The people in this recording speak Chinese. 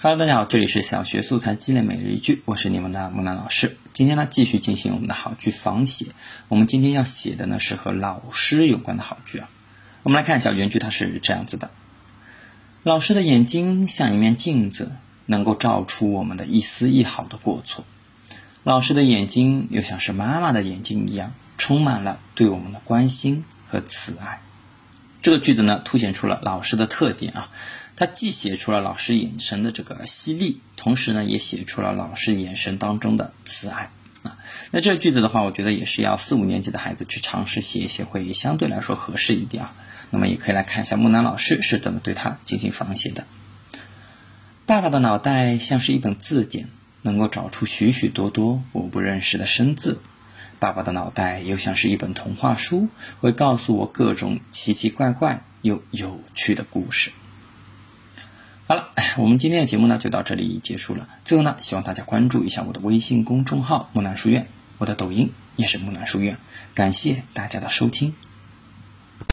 Hello，大家好，这里是小学素材积累每日一句，我是你们的木兰老师。今天呢，继续进行我们的好句仿写。我们今天要写的呢是和老师有关的好句啊。我们来看一下原句，它是这样子的：老师的眼睛像一面镜子，能够照出我们的一丝一毫的过错。老师的眼睛又像是妈妈的眼睛一样，充满了对我们的关心和慈爱。这个句子呢，凸显出了老师的特点啊。他既写出了老师眼神的这个犀利，同时呢，也写出了老师眼神当中的慈爱啊。那这个句子的话，我觉得也是要四五年级的孩子去尝试写一写，会相对来说合适一点啊。那么也可以来看一下木南老师是怎么对他进行仿写的。爸爸的脑袋像是一本字典，能够找出许许多多我不认识的生字。爸爸的脑袋又像是一本童话书，会告诉我各种奇奇怪怪又有趣的故事。好了，我们今天的节目呢就到这里结束了。最后呢，希望大家关注一下我的微信公众号“木兰书院”，我的抖音也是木兰书院。感谢大家的收听。